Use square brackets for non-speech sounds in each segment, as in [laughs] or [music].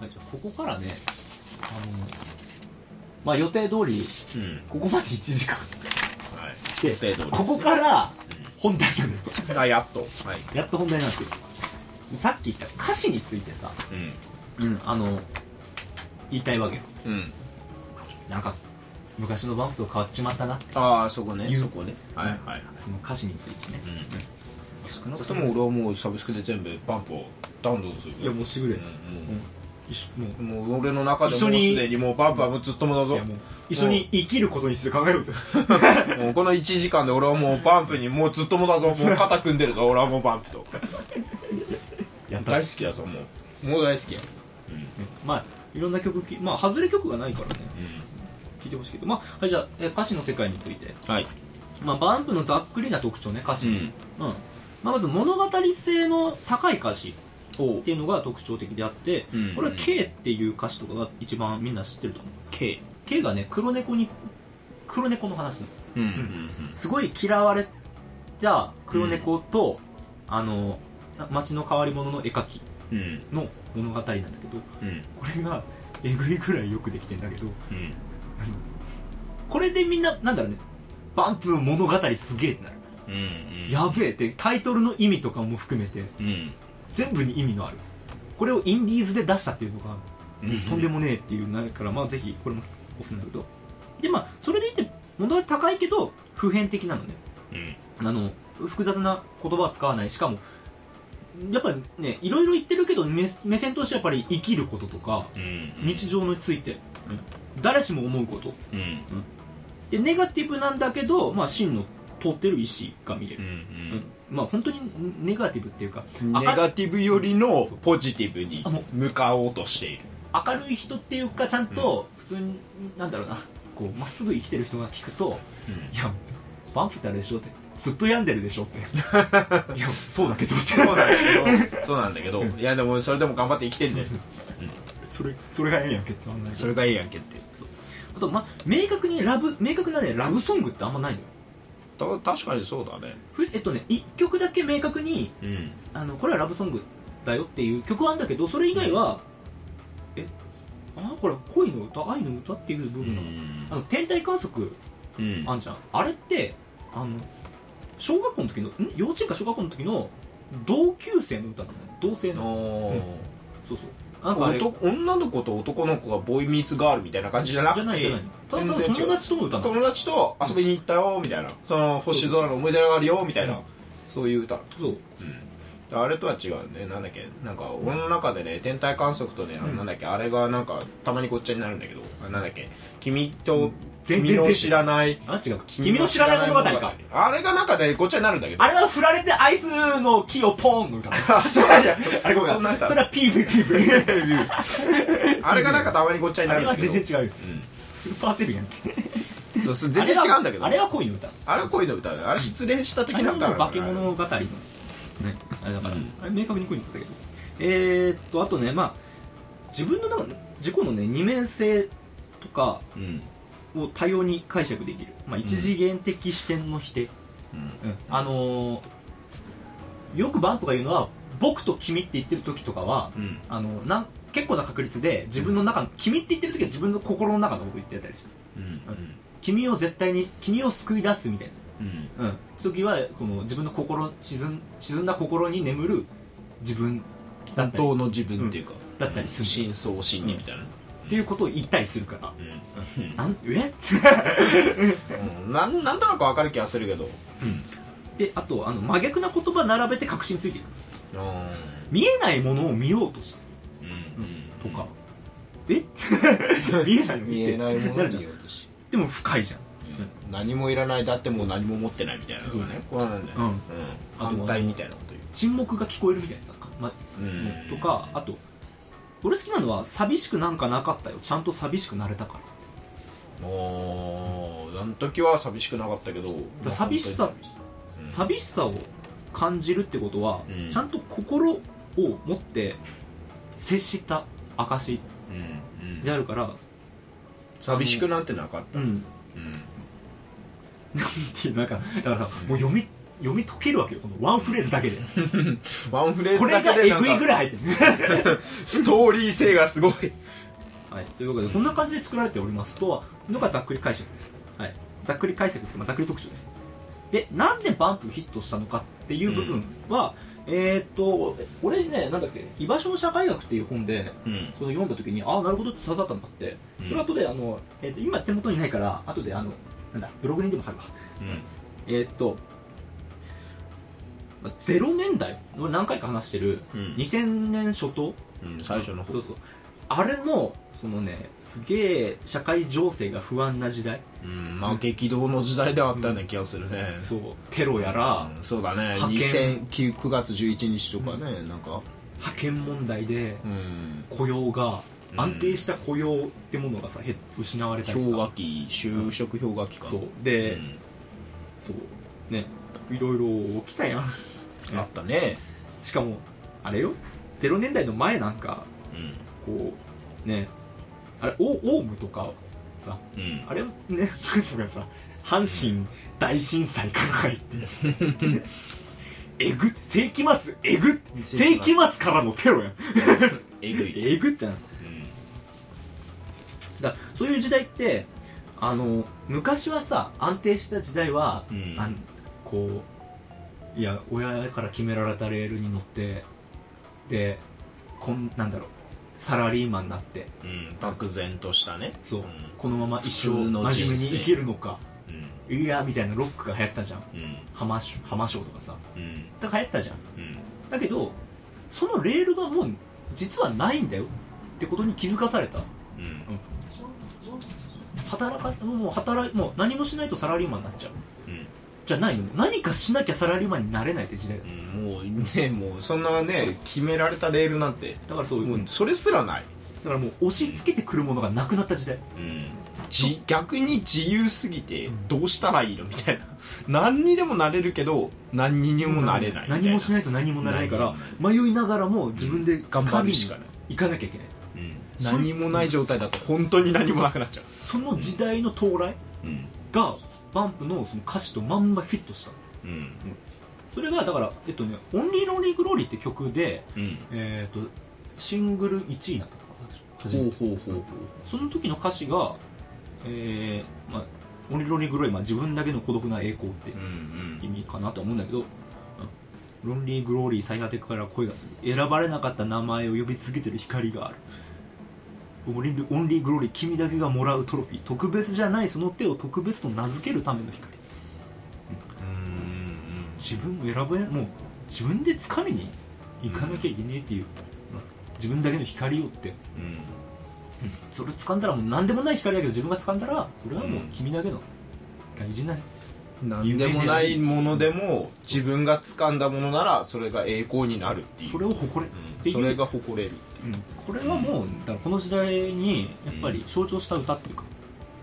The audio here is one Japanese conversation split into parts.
はいじゃあここからねあのまあ予定通りうん。ここまで1時間。はい。で予定通りですねここから本題なのよ。あやっと。はい。やっと本題なんですよ。さっき言った歌詞についてさ、うん。うん、あの言いたいわけよ。うん。なんか昔のバンプと変わっちまったなああそこねそこね。はいはいはい。その歌詞についてね、少なくとも俺はもうサブスクで全部バンプをダウンロードする。いやもうしぐれ、うんもうもう俺の中でもう一緒にすでにもうバンプはもうずっともだぞ。一緒に生きることについて考えようぜ [laughs] もうこの1時間で俺はもうバンプにもうずっともだぞ。[laughs] もう肩組んでるぞ俺はもうバンプと。大好きだぞもう。もう大好きや。まあいろんな曲きまあ外れ曲がないからね。聞いてほしいけど。まあはいじゃあえ歌詞の世界について。はい。まあバンプのざっくりな特徴ね歌詞。の、うん。うん。まあ、まず物語性の高い歌詞。おっていうのが特徴的であって、うん。これは K っていう歌詞とかが一番みんな知ってると思う。K K がね黒猫に黒猫の話ねうんうんすごい嫌われた黒猫と、あの街の変わり者の絵描きうん。の物語なんだけどうん。これがえぐいぐらいよくできてんだけどうん。これでみんななんだろうねバンプ物語すげえってなる、うん。やべえってタイトルの意味とかも含めて。うん全部に意味のある。これをインディーズで出したっていうのが、うんとんでもねえっていうのからまあぜひこれもおすすめだけど。でまあそれでいて物は高いけど普遍的なのね。うん。あの複雑な言葉は使わない。しかもやっぱりねいろいろ言ってるけど目目線としてはやっぱり生きることとかうん日常について、誰しも思うこと。うん。でネガティブなんだけど、まあ、真の通ってる意思が見れる、うんうん。まあ本当にネガティブっていうかネガティブよりのポジティブに向かおうとしている。明るい人っていうかちゃんと普通になんだろうなこうまっすぐ生きてる人が聞くといやバンプってあれでしょってずっと病んでるでしょって。[laughs] いやそうだけどって。そうなんだけど。そうなんだけど。いやでもそれでも頑張って生きてんだよそれそれがええやんけって。それがいいやんけって。あとまあ明確にラブ明確なねラブソングってあんまないの。よた確かにそうだね。ふえっとね1曲だけ明確にうん。あのこれはラブソングだよっていう曲はあるんだけどそれ以外は、えあこれ恋の歌愛の歌っていう部分なの,、あの天体観測うん。あんじゃん。あれってあの小学校の時のん？幼稚園か小学校の時の同級生の歌なのよ同性の。おー。そうそうなんか女の子と男の子がボーイミーツガールみたいな感じじゃなくて全然違う。友達との歌友達と遊びに行ったよみたいな。その星空の思い出があるよみたいな、うん。そういう歌。そう。あれとは違うね。なんだっけ。なんか俺の中でね天体観測とね、うんなんだっけあれがなんかたまにごっちゃになるんだけど。あなんだっけ。君と、全然君の知らない。あ違う君の知らない物語か。あれがなんかねごっちゃになるんだけど。あれは振られてアイスの木をポーンの歌。[laughs] あそうなんやあれごめん。そんなそれは PVPV [laughs] あれがなんかたまにごっちゃにあれはなるんだけど。全然違うです、スーパーセルやんそうそう全然違うんだけど。あれは恋の歌。あれは恋の歌あれ失恋したあれは的な歌なのもう化け物語のね。あれだから、あれ明確に恋の歌だけど。えー、っとあとねまあ自分の中の自己のね二面性とかうんを多様に解釈できる、まあ、一次元的視点の否定、うん。うん。あのーよくバンプが言うのは僕と君って言ってる時とかはうん。あのなん結構な確率で自分の中の君って言ってる時は自分の心の中のこと言ってたりする。うん。君を絶対に君を救い出すみたいうん。なうん。時はこの自分の心沈ん沈んだ心に眠る自分だったり。本当の自分っていうか、だったりする。深層心理みたいな、っていうことを言ったりするから。うん。なんえ？う [laughs] んなんなんとなくわかる気がするけど。であとあの真逆な言葉並べて確信ついていく。う [laughs] 見えないものを見ようとしてんとか。え？見えないの見えないものなるじゃんに見ようとしでも深いじゃん。何もいらない。だってもう何も持ってないみたいなのがねこれなんだよ、うん。うん。あとは反対みたいなこと沈黙が聞こえるみたいなさ、ま、言う、とかあと俺好きなのは寂しくなんかなかったよ。ちゃんと寂しくなれたから。おーあの時は寂しくなかったけど。だ寂しさうん。寂しさを感じるってことは、うん。ちゃんと心を持って接した証うんうん。であるから寂しくなんてなかった。うん。うん。なんていうなんかだからさ、もう読み読み解けるわけよこのワンフレーズだけで。[laughs] ワンフレーこれズだけでなんがえぐいぐからい入ってる。[laughs] ストーリー性がすごい。はい、ということでこんな感じで作られておりますとはのがざっくり解釈です、はい、ざっくり解釈っていうかまあざっくり特徴です。でなんでバンプヒットしたのかっていう部分は、えーっと俺ねなんだっけ「居場所の社会学」っていう本でうん。その読んだ時にああなるほどって刺さったのがあって。うん。それ後であの、えーっと今手元にないから後であのなんだブログにでも貼るわ。えーっとまあ0年代？俺何回か話してるうん。2000年初頭？うん最初の方。そうそう。あれのそのねすげえ社会情勢が不安な時代？うんまあ激動の時代ではあったような気がするね。そう。テロやらうんそうだね。派遣2009月11日とかねなんか。派遣問題でうん。雇用がうん。安定した雇用ってものがさへ失われたりさ。氷河期就職氷河期か。そう。で、うん。そう。ねいろいろ起きたやんあったね。しかもあれよ。0年代の前なんかうん。こうね。あれオオウムとかさ。うん。あれね [laughs] とかさ阪神大震災から入って。[laughs] えぐ世紀末えぐ世紀末からのテロやん。[laughs] えぐい。えぐってなだからそういう時代ってあの昔はさ安定した時代は、うん。あんこういや親から決められたレールに乗ってでこんなんだろうサラリーマンになってうん漠然としたね。そう、うん。このまま一生真面目に生きるのかうん。いやみたいなロックが流行ってたじゃん。うん。浜シ浜ショーとかさ。うん。だから流行ってたじゃん。うん。だけどそのレールがもう実はないんだよ。ってことに気づかされた。うん。働かもう働いもう何もしないとサラリーマンになっちゃう。うんじゃないの？何かしなきゃサラリーマンになれないって時代だうんもうねもうそんなね決められたレールなんてだからそうもう。それすらない。だからもう押し付けてくるものがなくなった時代。うん。じ逆に自由すぎてどうしたらいいのみたいな。何にでもなれるけど何にもなれない何もしないと何もなれないから迷いながらも自分で頑張るしかないに。行かなきゃいけない。うん。何もない状態だと本当に何もなくなっちゃう。その時代の到来うん。がバンプのその歌詞とまんまフィットした。うん。それがだからえっとね「オンリーロンリーグローリー」って曲でうん。えっとシングル1位になったほうほうほうほその時の歌詞がえー、まあオンリーロンリーグローリー、まあ、自分だけの孤独な栄光ってううん意味かなと思うんだけど、うん。ロンリーグローリー最果てから声がする選ばれなかった名前を呼び続けてる光があるオンリーロンリーグローリー君だけがもらうトロフィー。特別じゃないその手を特別と名付けるための光。うん。自分を選べもう自分で掴みに行かなきゃいけねえっていう、まあ自分だけの光をって、うん。うん。それ掴んだらもう何でもない光だけど自分が掴んだらそれはもう君だけの大事な何でもないものでも自分が掴んだものならそれが栄光になるっていう。それを誇れ。っていうそれが誇れる。うんこれはもうだからこの時代にやっぱり象徴した歌っていうか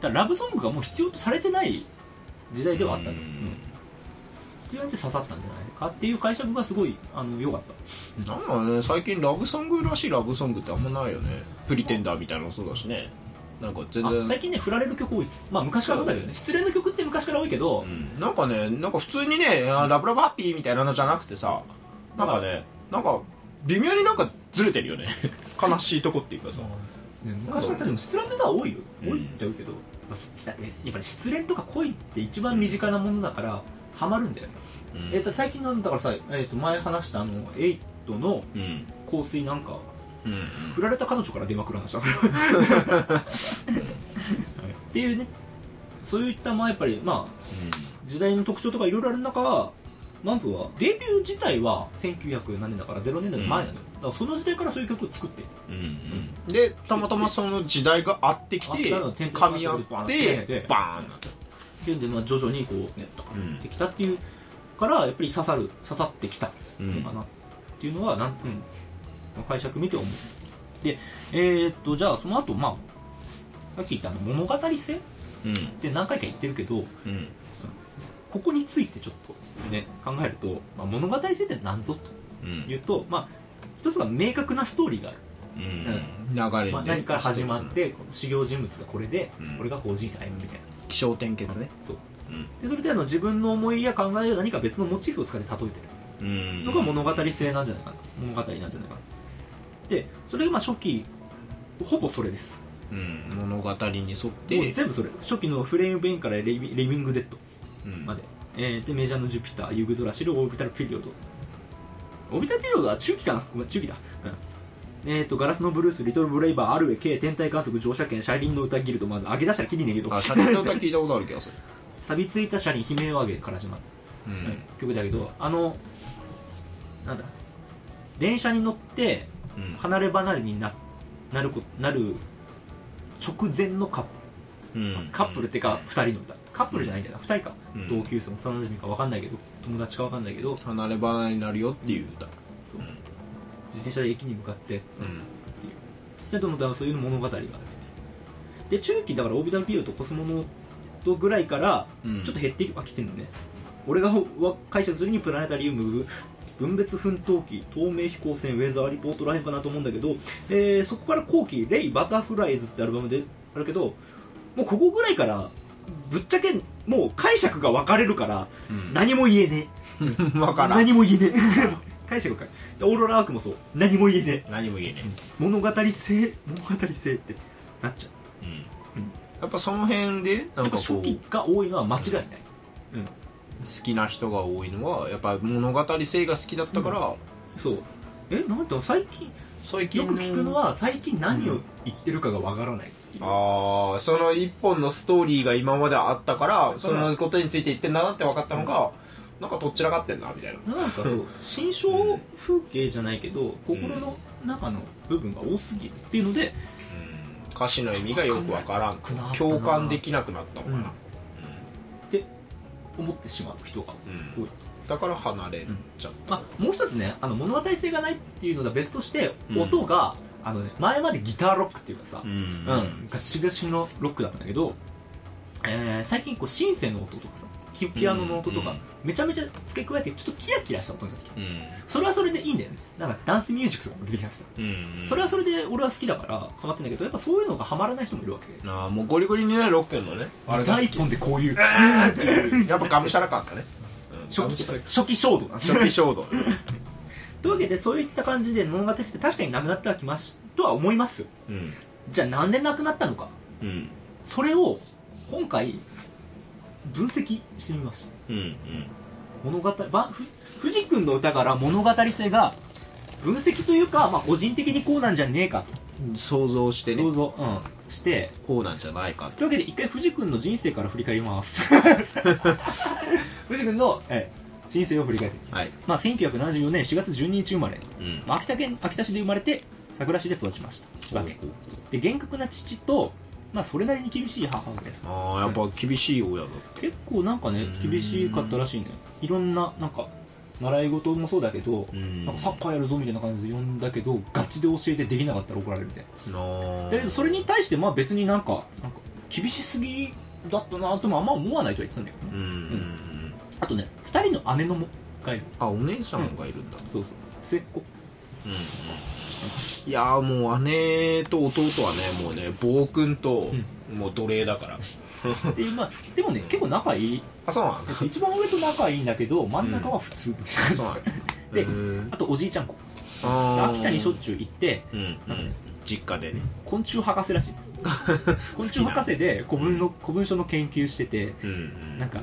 だからラブソングがもう必要とされてない時代ではあったんだ、ううん。ん。って言われて刺さったんじゃないかっていう解釈がすごいあの良かった。なんだろうね最近ラブソングらしいラブソングってあんまないよね。プリテンダーみたいなのもそうだしね。なんか全あ然最近ね振られる曲多いです。まあ昔からそうだけどね失恋の曲って昔から多いけど、うん。なんかねなんか普通にねあラブラブハッピーみたいなのじゃなくてさなんかねなんか微妙になんかずれてるよね。悲しいとこっていうかさ。ね昔からでも失恋の歌は多いよ。うん。多いっちゃうけど、まあすだってやっぱり失恋とか恋って一番身近なものだからハマるんだよね、うん。えっと最近のだからさ、えっと前話したあのエイトのうん。香水なんかうん振られた彼女から電話来る話だから。はい [laughs] っていうね。そういったまあやっぱりまあ時代の特徴とかいろいろある中マンプはデビュー自体は1900何年だから0年代の前なのよ、だからその時代からそういう曲を作ってるうんでたまたまその時代があってきあってたの噛み合ってバーンなったっていうんで、まあ、徐々にこうねうんってきたっていうからやっぱり刺さる刺さってきたうんのかなっていうのはなん、うん、解釈見て思う。でえー、っとじゃあその後まあさっき言ったあの物語性っうん。て何回か言ってるけどうん。ここについてちょっとね考えると、まあ、物語性って何ぞとうん。いうとまあ一つが明確なストーリーがある、うん。流れにまあ、何から始まってこの主要人物がこれで、うん。これがこう人生歩むみたいな。気象転結ね。そう。でそれであの自分の思いや考えや何か別のモチーフを使って例えてる。うん。のが物語性なんじゃないかな。物語なんじゃないかな。でそれがまあ初期ほぼそれです。うん。物語に沿って。全部それ。初期のフレームベインからレイレイミングデッドうん。まで、えーでメジャーのジュピターユグドラシルオービタルピリオドオービタルピリオドは中期かな？ごめん中期だ、うん、えっ、とガラスのブルースリトルブレイバーアルウェ K 天体観測乗車券車輪の歌ギルドまず上げ出したらきりねえけどあシャレの歌聞いたことある気がする。錆びついた車輪悲鳴を上げから始まる、ううん。曲だけどあのなんだ？電車に乗ってうん。離れ離れにななるこなる直前のカップカップルってか2人の歌。カップルじゃないんだよな。2人か、うん。同級生の幼馴染か分かんないけど友達か分かんないけど離れ離れになるよっていう歌。自転車で駅に向かって。うん。でどんどんそういう物語が。あるで中期だからオービタルピリオドとコスモノートぐらいからうん。ちょっと減ってはきてるのね、俺がわ解釈するにプラネタリウム分別奮闘機透明飛行船ウェザーリポートライフかなと思うんだけど、えーそこから後期「レイ・バタフライズ」ってアルバムであるけどもうここぐらいからぶっちゃけもう解釈が分かれるからうん。何も言えねえ。[laughs] わからん。何も言えねえ。[laughs] 解釈かる。でオーロラアークもそう。何も言えねえ。何も言えね物語性物語性ってなっちゃう。えやっぱその辺でなやっぱんかこう。初期が多いのは間違いない、好きな人が多いのはやっぱ物語性が好きだったから。そう。えなんだ最近最近よく聞くのは最近何を言ってるかがわからないああその一本のストーリーが今まであったからそのことについて言ってんだなって分かったのがなんかどっちらかってんなみたいななんかそう心象風景じゃないけど心の中の部分が多すぎるっていうので歌詞の意味がよく分からん。共感できなくなったのかな、って思ってしまう人がうん。多い、だから離れちゃっまあ、もう一つねあの物語性がないっていうのとは別としてうん。音が、あのね、前までギターロックっていうかさ、た、うん。うん、ガシガシのロックだったんだけど、えー最近こうシンセの音とかさキピアノの音とか、うん。めちゃめちゃ付け加えてちょっとキラキラした音になってきてうん。それはそれでいいんだよね。なんかダンスミュージックとかも出てきましたうん。それはそれで俺は好きだからハマってんだけどやっぱそういうのがハマらない人もいるわけ。ああもうゴリゴリにねロックのね。あれ第一本でこういう。やっぱがむしゃらかったね、うん、初期初期衝動なんです初期衝動というわけでそういった感じで物語って確かになくなってはきますとは思います。うん。じゃあなんでなくなったのか。うん。それを今回分析してみましたうん。物語ばふ藤君の歌から物語性が分析というか、まあ、個人的にこうなんじゃねえかうん想像してね。と想像、うん、して。こうなんじゃないかというわけで一回藤君の人生から振り返ります。[laughs] 藤君の、ええ人生を振り返っていきます、はい。まあ、1974年4月12日生まれ、うん。まあ秋田県秋田市で生まれて桜市で育ちました。わけで厳格な父と、まあ、それなりに厳しい母親です。ああやっぱ厳しい親だ結構なんかねうん。厳しかったらしいねいろんななんか習い事もそうだけど、うん。なんかサッカーやるぞみたいな感じで呼んだけどガチで教えてできなかったら怒られるみたいな。なだけどそれに対してまあ別になんかなんか厳しすぎだったなともあんま思わないとは言ってたんだけどん。うん。あとね2人の姉のもがいる。あお姉さんがいるんだ。そうそう。末っ子。うんうん。いやーもう姉と弟はねもうね暴君ともう奴隷だから。っていうまあでもね結構仲いい。あそうなんだ一番上と仲いいんだけど真ん中は普通、[laughs] そうなんだ [laughs] でへー。あとおじいちゃん子。あー。秋田にしょっちゅう行ってうんうん。実家でね。昆虫博士らしい。[laughs] 昆虫博士で古文の古文書の研究しててうんうん。なんか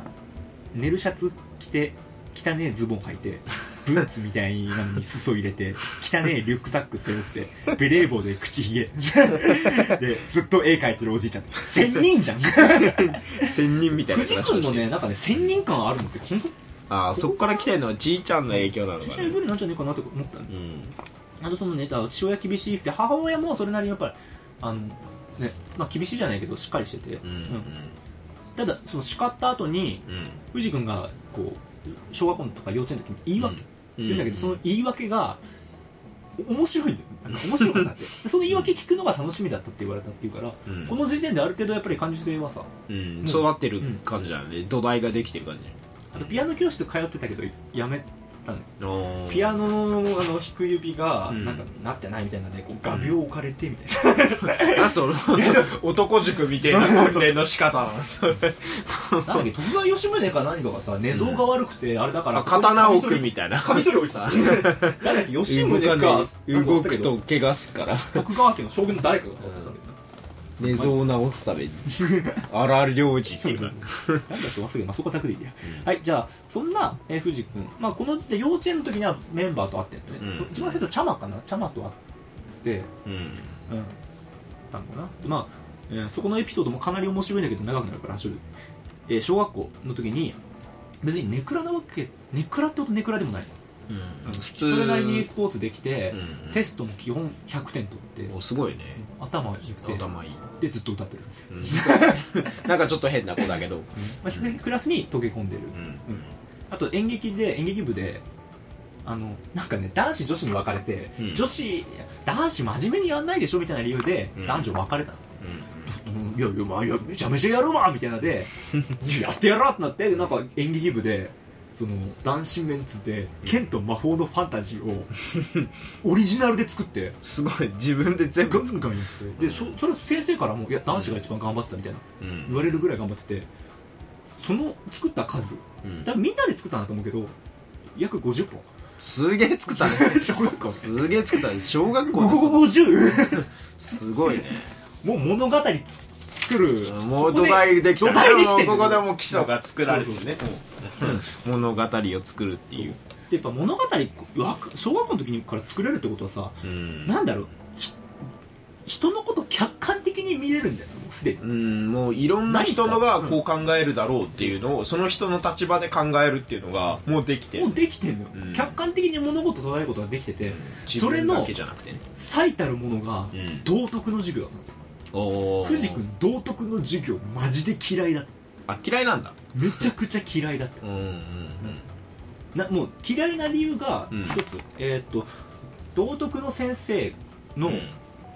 寝るシャツ着て汚ねえズボン履いて [laughs] ブーツみたいなのに裾入れて汚ねえリュックサック背負ってベレー帽で口ひげ。[laughs] でずっと絵描いてるおじいちゃん。仙人じゃん。[laughs] 仙人みたいな藤君のねなんかね仙人感あるのって本当？ああそっから来てるのはじいちゃんの影響なのかね。譲りなんじゃねえかなって思ったのうん。あとそのね父親厳しくて母親もそれなりにやっぱりあのねまあ厳しいじゃないけどしっかりしてて、うん。うんただその叱った後にうん。藤君がこう小学校とか幼稚園の時に言い訳、うん。言うんだけどその言い訳がお面白い面白かったってでその言い訳聞くのが楽しみだったって言われたっていうから、うん。この時点である程度やっぱり感受性はさうん。育ってる感じだね。土台ができてる感じ。あとピアノ教室通ってたけどやめったのよ。ピアノのあの弾く指がうん。なんかなってないみたいなねこう画鋲置かれてみたいな、[laughs] あその [laughs] 男塾みたいな訓練の仕方。なんだっけ徳川吉宗か何かがさ寝相が悪くて、あれだからあ刀を置くみたいな。カミソリ置いてた。なんだっけ [laughs] 吉宗か。動くと怪我すから。徳川家の将軍の誰かが。持ってたん寝相を直すために。荒領事っていうなんだっけ忘れたまあそこだけでいいや、はいじゃあそんな、えー、藤君。まあこの幼稚園の時にはメンバーと会ってるのね、うん。一番最初チャマかな？チャマと会ってうん。うん。たのかな？まあ、えーそこのエピソードもかなり面白いんだけど長くなるから処理えー小学校の時に別にネクラなわけネクラってほどネクラでもない普それなりにスポーツできて、うんテストも基本100点取っておすごいね。頭が良くて頭いい。でずっと歌ってる、[laughs] なんかちょっと変な子だけど。まあ、クラスに溶け込んでる、あと演劇で演劇部であのなんかね男子女子に分かれて、うん。女子男子真面目にやんないでしょみたいな理由で、うん。男女分かれたの、うん。いやいやまあいやめちゃめちゃやるわみたいなで [laughs] やってやろうってなってなんか演劇部でその男子メンツで剣と魔法のファンタジーをオリジナルで作って。すごい。自分で全部ガンガンやってでそそれ先生からもいや男子が一番頑張ってたみたいなうん。言われるぐらい頑張っててその作った数。うん。多分みんなで作ったんだと思うけど約50本。すげえ作ったね。[laughs] 小学校。すげえ作ったね。小学校で50すごいね。もう物語作る。もう土台できた。ここでもう基礎が作られてそうそうね [laughs] 物語を作るっていう。でやっぱ物語小学校の時にから作れるってことはさうん。なんだろう。ひ人のこと客観的に見れるんだよもうすでに。うんもういろんな人のがこう考えるだろうっていうのをその人の立場で考えるっていうのがもうできてる。もうできてんのよ、うん。客観的に物事を捉えることができてて、それの自分だけじゃなくてね。最たるものがうん。道徳の授業だった。お藤君道徳の授業マジで嫌いだ。ったあ嫌いなんだめちゃくちゃ嫌いだった。うんうんなもう嫌いな理由がうん。一つ、えーっと道徳の先生のうん。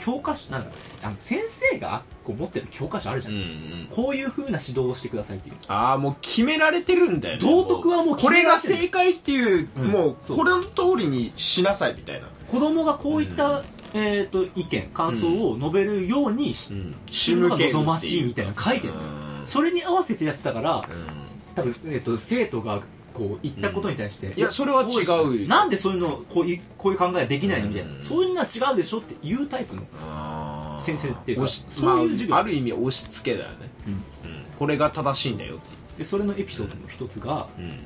教科書なんだあの先生がこう持ってる教科書あるじゃん、うんうん。こういう風な指導をしてくださいっていう。ああもう決められてるんだよね。道徳はもう決これがめられてる正解っていう、うん。もうそう。これの通りにしなさいみたいな。子供がこういった、うん。えーっと意見感想を述べるようにし、仕るのが望ましいみたいなの書いてるうんそれに合わせてやってたからうん。多分、えーっと生徒がこう言ったことに対して、いやそれは違うよ。なんでそういうのこういうこういう考えはできないのみたいな、うん。そういうのは違うでしょっていうタイプの先生っていうかそういう授業。まあ、ある意味押し付けだよね、うん。これが正しいんだよでそれのエピソードの一つが、うん。あの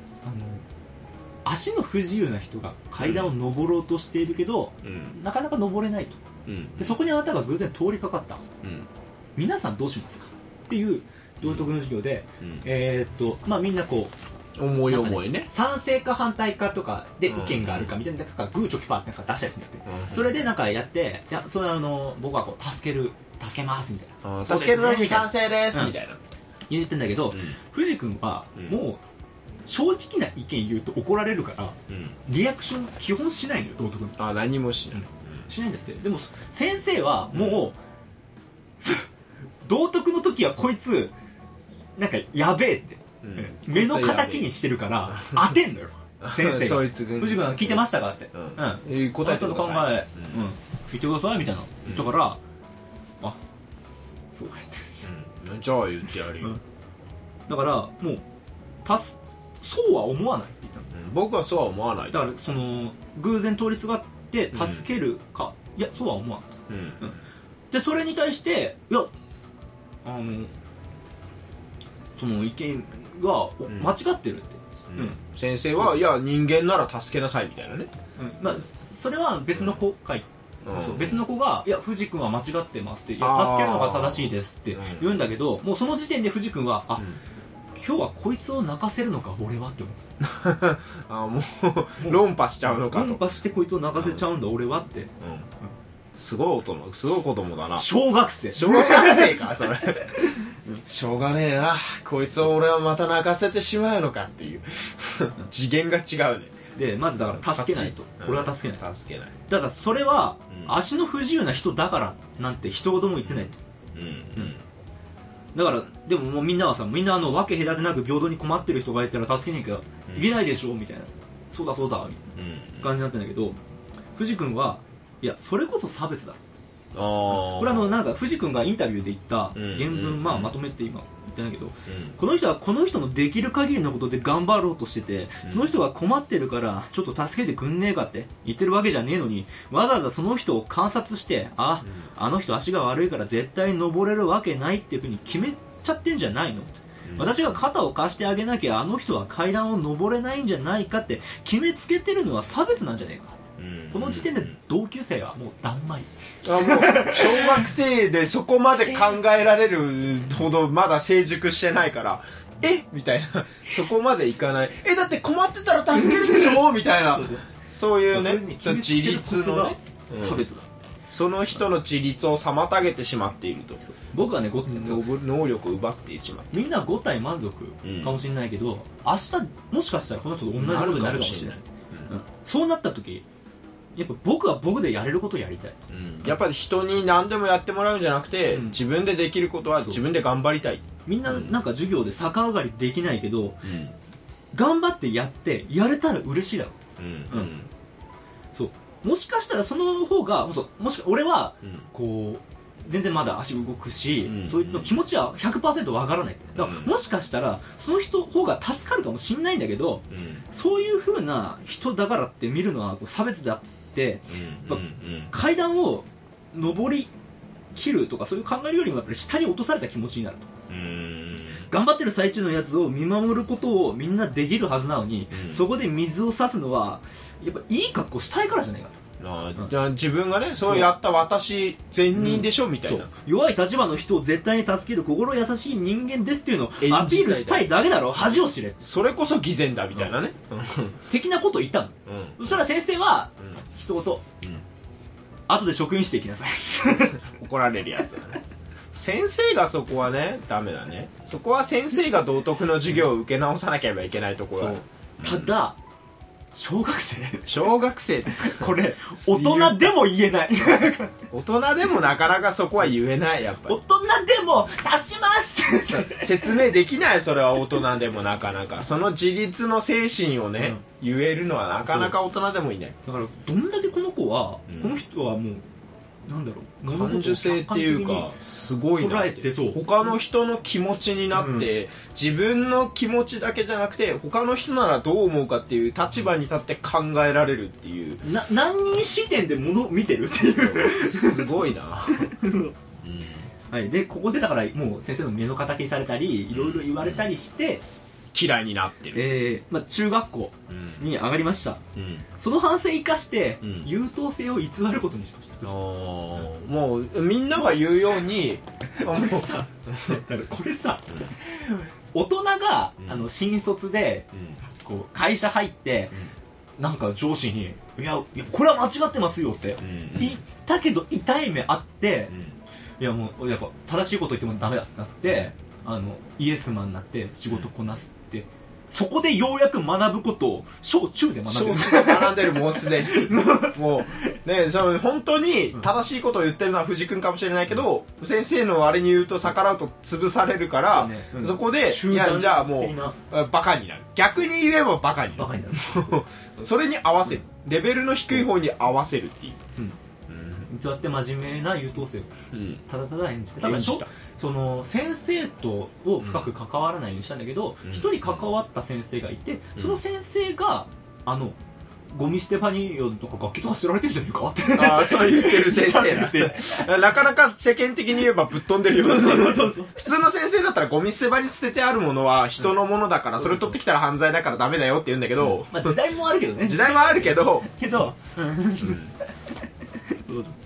足の不自由な人が階段を登ろうとしているけど、うん。なかなか登れないと。うん。でそこにあなたが偶然通りかかった。うん。皆さんどうしますか？っていう道徳の授業で、うん。えーっとまあみんなこう思い思いね。賛成か反対かとかで意うん見があるかみたいななんかグーチョキパーってなんか出したりするんだって、うん。それでなんかやっていやそれはあの僕はこう助ける助けますみたいな。助けるのに賛成です、うん。みたいな、言ってんだけど、うん。藤君はうん。もう正直な意見言うと怒られるからうん、リアクション基本しないのよ道徳にあ何もしない、しないんだって。でも先生はもう、そ [laughs] 道徳の時はこいつなんかやべえって、うん。目の敵にしてるから当てんのよ。先生が。藤君聞いてましたかって。うん。うん。えー答えてくだ考さい。え、うん、言ってくださいみたいな。言ったから、あそうか。ってうん。じゃあ言ってやるよ、うん。だからもうたすそうは思わないって言ったの。うん。僕はそうは思わない。だからその偶然通りすがって助けるか、いやそうは思わないうん。でそれに対していやあのその意見が間違ってるって、うん。先生はいや人間なら助けなさいみたいなね、まあそれは別の子かい、うん。そう別の子が「いや藤君は間違ってます」って「いや助けるのが正しいです」って言うんだけどもうその時点で藤君は「あ、ん。今日はこいつを泣かせるのか俺は」って思う。[laughs] あもう論破しちゃうのかと、論破してこいつを泣かせちゃうんだ俺はって。うんすごい大人すごい子供だな。小学生。小学生かそれ。[laughs] しょうがねえな。こいつを俺はまた泣かせてしまうのかっていう。[laughs] 次元が違うね。でまずだから助けないと。うん。俺は助けない。助けない。だからそれはうん。足の不自由な人だからなんて一言も言ってないと。うん。だからでももうみんなはさみんなあの分け隔てなく平等に困ってる人がいたら助けなきゃいけないでしょみたいな。そうだそうだみたいうん。な感じだったんだけど藤君はいやそれこそ差別だこれあのなんか藤君がインタビューで言ったうん原文、うんまあ、まとめて今言ってないけどうん。この人はこの人のできる限りのことで頑張ろうとしてて、うん。その人が困ってるからちょっと助けてくんねえかって言ってるわけじゃねえのにわざわざその人を観察してあ、あの人足が悪いから絶対登れるわけないっていうふうに決めちゃってんじゃないの、私が肩を貸してあげなきゃあの人は階段を登れないんじゃないかって決めつけてるのは差別なんじゃねえか。うんこの時点で同級生はもうだんまりあもう小学生でそこまで考えられるほどまだ成熟してないからえ？みたいな。そこまでいかない。えだって困ってたら助けるでしょ？みたいな。そういうね自る立のね。差別だ、その人の自立を妨げてしまっていると。僕はねご能力を奪ってしまって。みんな5体満足かもしれないけど、明日もしかしたらこの人と同じことになるかもしれない。うん。そうなった時やっぱ僕は僕でやれることをやりたい。やっぱり人に何でもやってもらうんじゃなくて、うん。自分でできることは自分で頑張りたい、みんなうん。なんか授業で逆上がりできないけどうん。頑張ってやってやれたら嬉しいだろ。うん。うん。そう。もしかしたらその方がもしもし俺はうん。こう全然まだ足動くし、うん。そういうの気持ちは100%わからない。だからうん。もしかしたらその人方が助かるかもしんないんだけどうん。そういう風な人だからって見るのはこう差別であってうんうん階段を上り切るとかそういう考えるよりもやっぱり下に落とされた気持ちになると。うん。頑張ってる最中のやつを見守ることをみんなできるはずなのに、うん。そこで水を差すのはやっぱいい格好したいからじゃないかあーじゃあ自分がねそうやった私善人でしょ、みたいな。弱い立場の人を絶対に助ける心優しい人間ですっていうのをアピールしたいだけだろ。恥を知れ。それこそ偽善だみたいなね。的なこと言ったの。うん。そしたら先生はうん。一言、後で職員室行きなさい。[laughs] 怒られるやつだね。先生がそこはねダメだね。そこは先生が道徳の授業を受け直さなければいけないところそだう。ただ小学生？小学生ですか？らこれ [laughs] 大人でも言えない。大人でもなかなかそこは言えないやっぱり。大人でも助けます！説明できないそれは大人でもなかなか。その自立の精神をね、言えるのはなかなか大人でもいない。だからどんだけこの子は、うん。この人はもうなんだろう。感受性っていうかすごいな捉えてそう。他の人の気持ちになって、自分の気持ちだけじゃなくて他の人ならどう思うかっていう立場に立って考えられるっていう。な何人視点でものを見てるっていう。すごいな。[laughs] はい、でここでだからもう先生の目の敵にされたりいろいろ言われたりして、嫌いになってる、えーまあ、中学校うんに上がりました。うん。その反省生かして、うん。優等生を偽ることにしました。あー。もうみんなが言うように [laughs] これさこれさ、大人が、うん。あの新卒でこう会社入って、なんか上司に「いやいやこれは間違ってますよ」ってうん。言ったけど痛い目あって、いやもうやっぱ正しいこと言ってもダメだってなってあのイエスマンになって仕事こなすって、そこでようやく学ぶことを小中で学承べる。知で学んでるもうすでに。もうね [laughs] その本当に正しいことを言ってるのは藤君かもしれないけど、先生のあれに言うと逆らうと潰されるから、そうねうん。そこでいやじゃあもうバカになる。逆に言えばバカになる。バカになる。それに合わせる。レベルの低い方に合わせるっていう、偽って真面目な優等生を。うん。ただただ演じて。ただ演じたその先生とを深く関わらないようにしたんだけどうん。一、人関わった先生がいて、その先生があのゴミステファニーとか楽器とか捨てられてるんじゃねえかって。ああそう言ってる先生先だ。[laughs] なかなか世間的に言えばぶっ飛んでるような。普通の先生だったらゴミ捨て場に捨ててあるものは人のものだからそれ取ってきたら犯罪だからダメだよって言うんだけど、まあ時代もあるけどね。時代はあるけど。[laughs] けど、そう [laughs]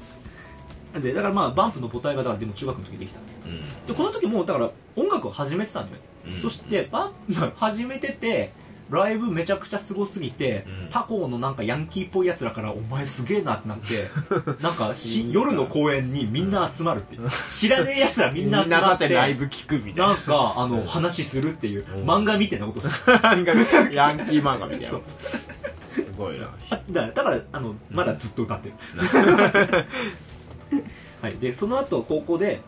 でだからまあバンプの母体がだからでも中学の時できた。でこの時もうだから音楽を始めてたんだよ、うん。そしてバンプが [laughs] 始めててライブめちゃくちゃすごすぎて、うん。他校のなんかヤンキーっぽいやつらからお前すげえなってなって [laughs] なんかし夜の公園にみんな集まるっていう。知らねえやつらみみんんな集まってライブ聞くみたいななん。かあの話するっていううん。漫画みたいなことして。ヤンキー漫画みたいな。すごいな。[laughs] だからあのまだずっと歌ってる、[laughs] はい、でその後高校で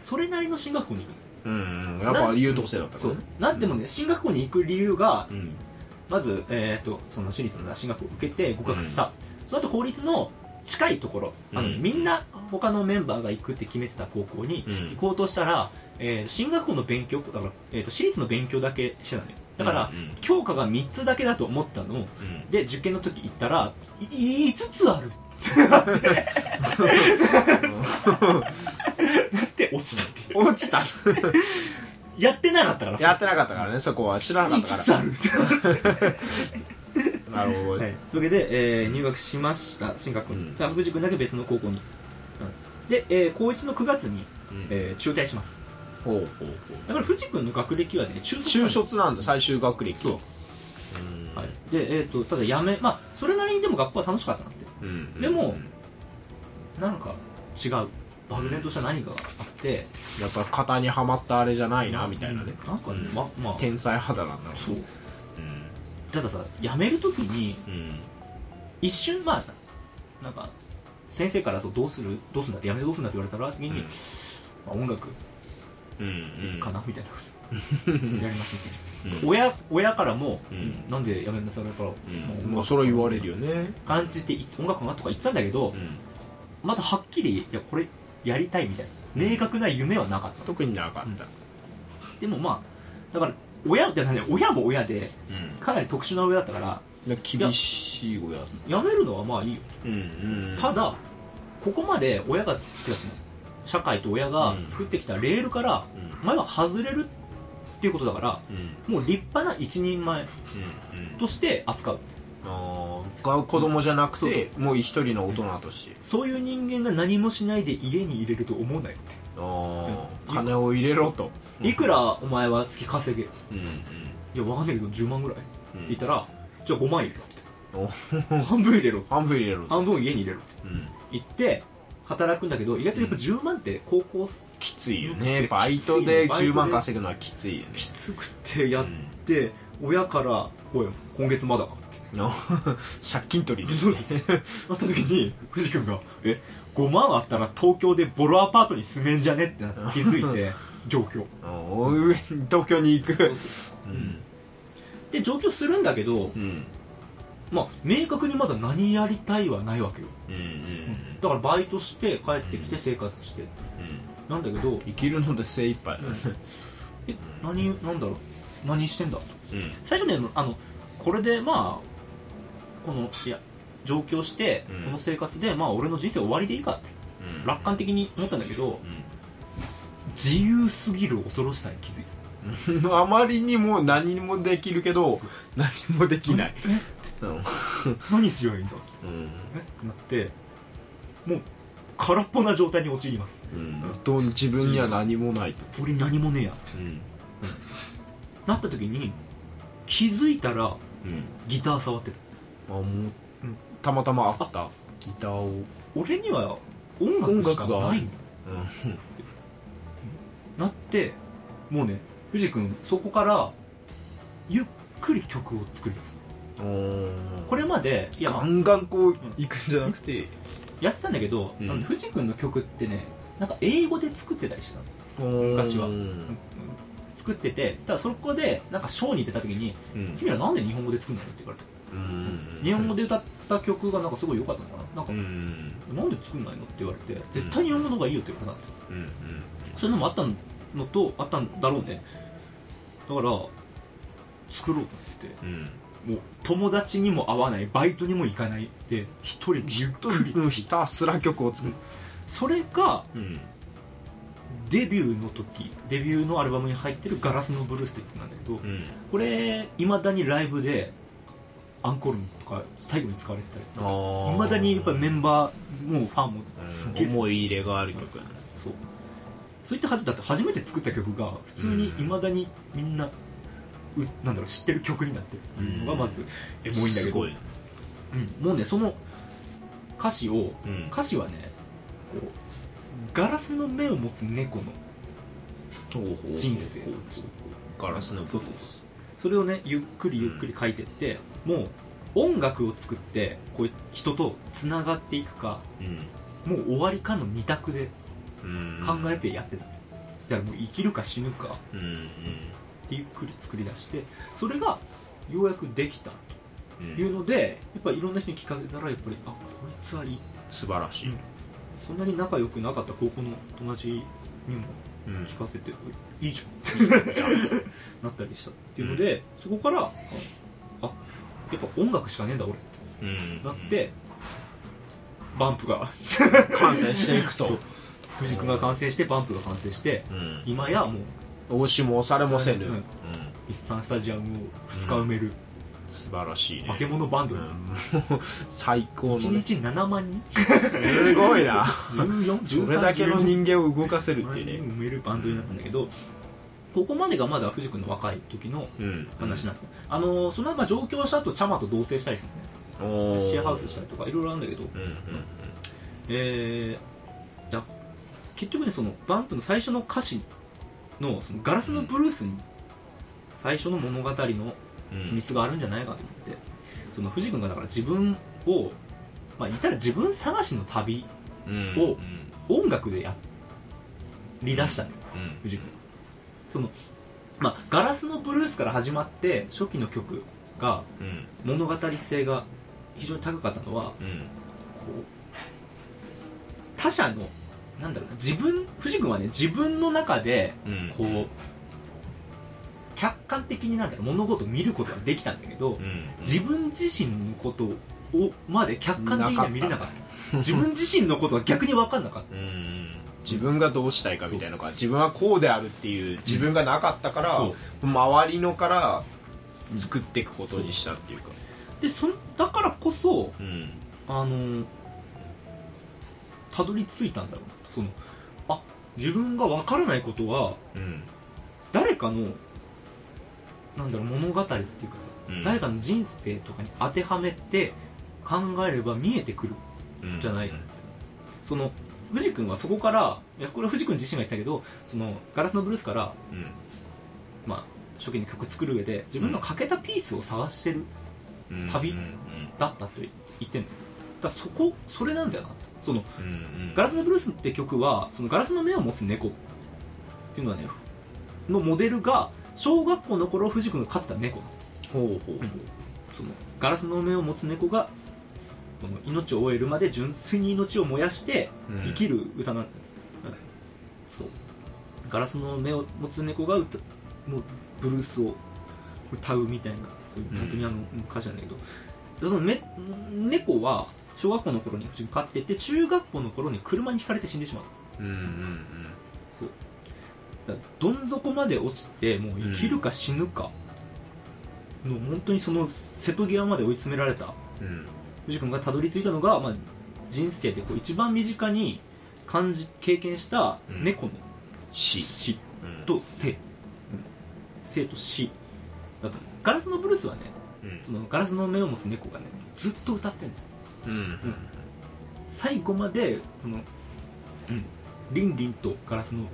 それなりの進学校に行く。うんやっぱ優等生だったかそう。らねなんでもね進学校に行く理由がうん。まず、えー、とその私立の進学を受けて合格した、その後公立の近いところあの、うん。みんな他のメンバーが行くって決めてた高校にうん。行こうとしたら、えー進学校の勉強だから、えー、と私立の勉強だけしてたのよだから、うんうん。教科が3つだけだと思ったの。うん。で受験の時行ったらい5つあるってなって落ちたっていう落ちたやってなかったからやってなかったからねそこは知らなかった5つかあるってらなるほど、はい、というわけで、えー入学しました進学校に、うんじゃあ藤君だけ別の高校に、うんで、えー高1の9月に、うんえー中退しますほうほうほうだから藤君の学歴はね中卒中卒なんだ最終学歴そう、はい、で？えっ、とただやめまあそれなりにで？も学校は楽しかったなでもなんか違う漠然とした何かがあってやっぱ型にはまったあれじゃないなみたいなね。なんかね、うん。ままあ。天才肌なんだろそう。うたださ辞める時にうん。うん一瞬まあなんか先生からそうどうするどうするんだって辞めてどうするんだって言われたら時に、うん。まあ、音楽かなみたいな。[laughs] やりますみたいなうん親親からも、うん。なんで辞めるんだそれから、うん。もうそれ言われるよね。感じてい音楽かなとか言ってたんだけど、うん。まだはっきりいやこれやりたいみたいな。明確な夢はなかった、特になかった。でもまあだから親って何親も親でうん。かなり特殊な親だったからで厳しい親。辞めるのはまあいいよ、うんうん。ただここまで親が社会と親が作ってきたレールから、うん。お前は外れるっていうことだからうん。もう立派な一人前として扱う。あー子供じゃなくてもう一人の大人として。そういう人間が何もしないで家に入れると思うなよっあー金を入れろと。ていくらお前は月稼げ。うんいやわかんないけど10万ぐらい？ってうん言ったらじゃあ5万入れろおって。半分入れろ半分入れろと半分家に入れろって。うん。言って働くんだけど意外とやっぱ10万って高校きついよね。バイトで10万稼ぐのはきついよね。きつくてやって、親から「おい今月まだか」って。の [laughs] 借金取りそうなった時に藤君が「え5万あったら東京でボロアパートに住めんじゃね?」ってなって気づいて [laughs] 上京東京に行く。うん。で上京するんだけどうんまあ明確にまだ何やりたいはないわけよ。うんうんだからバイトして帰ってきて生活してうん。なんだけど生きるので精一杯だね。[laughs] え何なんだろう？何してんだ？とうん。最初ねあのこれでまあこのいや上京してうん。この生活でまあ俺の人生終わりでいいかってうん。楽観的に思ったんだけどう自由すぎる恐ろしさに気づいた。ん [laughs] あまりにも何もできるけど何もできない。うん [laughs] 何すりゃいいんだ？うん。え？ってなってもう空っぽな状態に陥ります。うん。と自分には何もないと。俺何もねえや。うん。なった時に気づいたらうん。ギター触ってた。あもううん。たまたまあった。ギターを。俺には音楽しかないんだ。なってもうね藤君そこからゆっくり曲を作り出す。うんこれまでいや、まあガンガンこう行くんじゃなくてやってたんだけど、うん。藤君の曲ってねなんか英語で作ってたりしたの。昔は。うん作っててただそこでなんかショーに出た時にうん「君らなんで日本語で作るの?」って言われて。うん。日本語で歌った曲がなんかすごい良かったのかな。なんか、うんなんで作んないの？って言われて絶対日本語の方がいいよって言われたんだうん。そういうのもあったのとあったんだろうね。だから作ろうってうんうんもう友達にも会わないバイトにも行かないで一人ゆっくりひたすら曲を作る。それがうんデビューの時デビューのアルバムに入ってる「ガラスのブルース」って曲なんだけどうん。これいまだにライブでアンコールとか最後に使われてたりとかいまだにやっぱりメンバーもファンもすっげえ好き思い入れがある曲そう。そういったはずだって初めて作った曲が普通にいまだにみんなうなんだろう知ってる曲になってる。のがまずエモいんだけど、うん。もうねその歌詞をうん。歌詞はねこうガラスの目を持つ猫の人生ガラスのそうそうそれをねゆっくりゆっくり書いてって、もう音楽を作ってこう人とつながっていくかうん。もう終わりかの二択でうん。考えてやってた、じゃあもう生きるか死ぬか。うんうんゆっくり作り出してそれがようやくできたとうん。いうのでやっぱいろんな人に聞かせたらやっぱりあこいつはいい。素晴らしい、うん。そんなに仲良くなかった高校の友達にもうん。聞かせて、いいじゃん。なったりしたっていうので、そこからああやっぱ音楽しかねえんだ俺って。うん。なって、バンプが。感染していくと、[laughs] 藤君が完成してバンプが完成してうん、今やもう押しも押されもせぬ、うん。産スタジアムを2日埋める、素晴らしいね。化け物バンドに、うん。[laughs] 最高の、1ね、日7万人。すごいな。14それだけの人間を動かせるっていうね。埋めるバンドになったんだけどここまでがまだ藤君の若い時のうん。話なの、あのそのまま上京した後チャマと同棲したりするのね。シェアハウスしたりとかいろいろあるんだけど。うんうんえー、じゃあ結局ねそのバンプの最初の歌詞のそのガラスのブルースに最初の物語のうん。秘密があるんじゃないかと思ってその藤君がだから自分をまあ言ったら自分探しの旅うん。を音楽でやり出したのようん。藤君。そのまあガラスのブルースから始まって初期の曲がうん。物語性が非常に高かったのはこうん。う他者のなんだろうな自分藤君はね自分の中でうん。こう客観的になんだろう物事を見ることができたんだけど、うん自分自身のことをまで客観的には見れなかった。自分自身のことが逆に分かんなかっうん自分がどうしたいかみたいなのが自分はこうであるっていう自分がなかったから、周りのから作っていくことにしたっていうか。たでそんだからこそうん。あのたどり着いたんだろうな。そのあ自分が分からないことはうん。誰かのなんだろう物語っていうかさ、うん。誰かの人生とかに当てはめて考えれば見えてくるうんじゃない。かなその藤君はそこからいやこれは藤君自身が言ったけどそのガラスのブルースから、うん。まあ、初期に曲作る上で自分の欠けたピースを探してるうん。旅うんだったと言ってんの。だからそこそれなんだよなそのうんうん。ガラスのブルースって曲はそのガラスの目を持つ猫っていうのはねのモデルが小学校の頃藤君が飼ってた猫。ほうほうそのガラスの目を持つ猫がその命を終えるまで純粋に命を燃やしてうん。生きる歌なんだよ、そう。ガラスの目を持つ猫が歌もうブルースを歌うみたいなそういううん本当にあの歌詞なんだけど、そのめ猫は小学校の頃に飼ってて中学校の頃に車にひかれて死んでしまう。うんうんだからどん底まで落ちてもう生きるか死ぬか。の本当にその瀬戸際まで追い詰められた。うん。藤君がたどり着いたのが、まあ、人生でこう一番身近に感じ経験したうん。猫の死。死うん。と生、生と死。だとガラスのブルースはねうん。そのガラスの目を持つ猫がねずっと歌ってんのうん最後までその、うん、リンリンとガラスの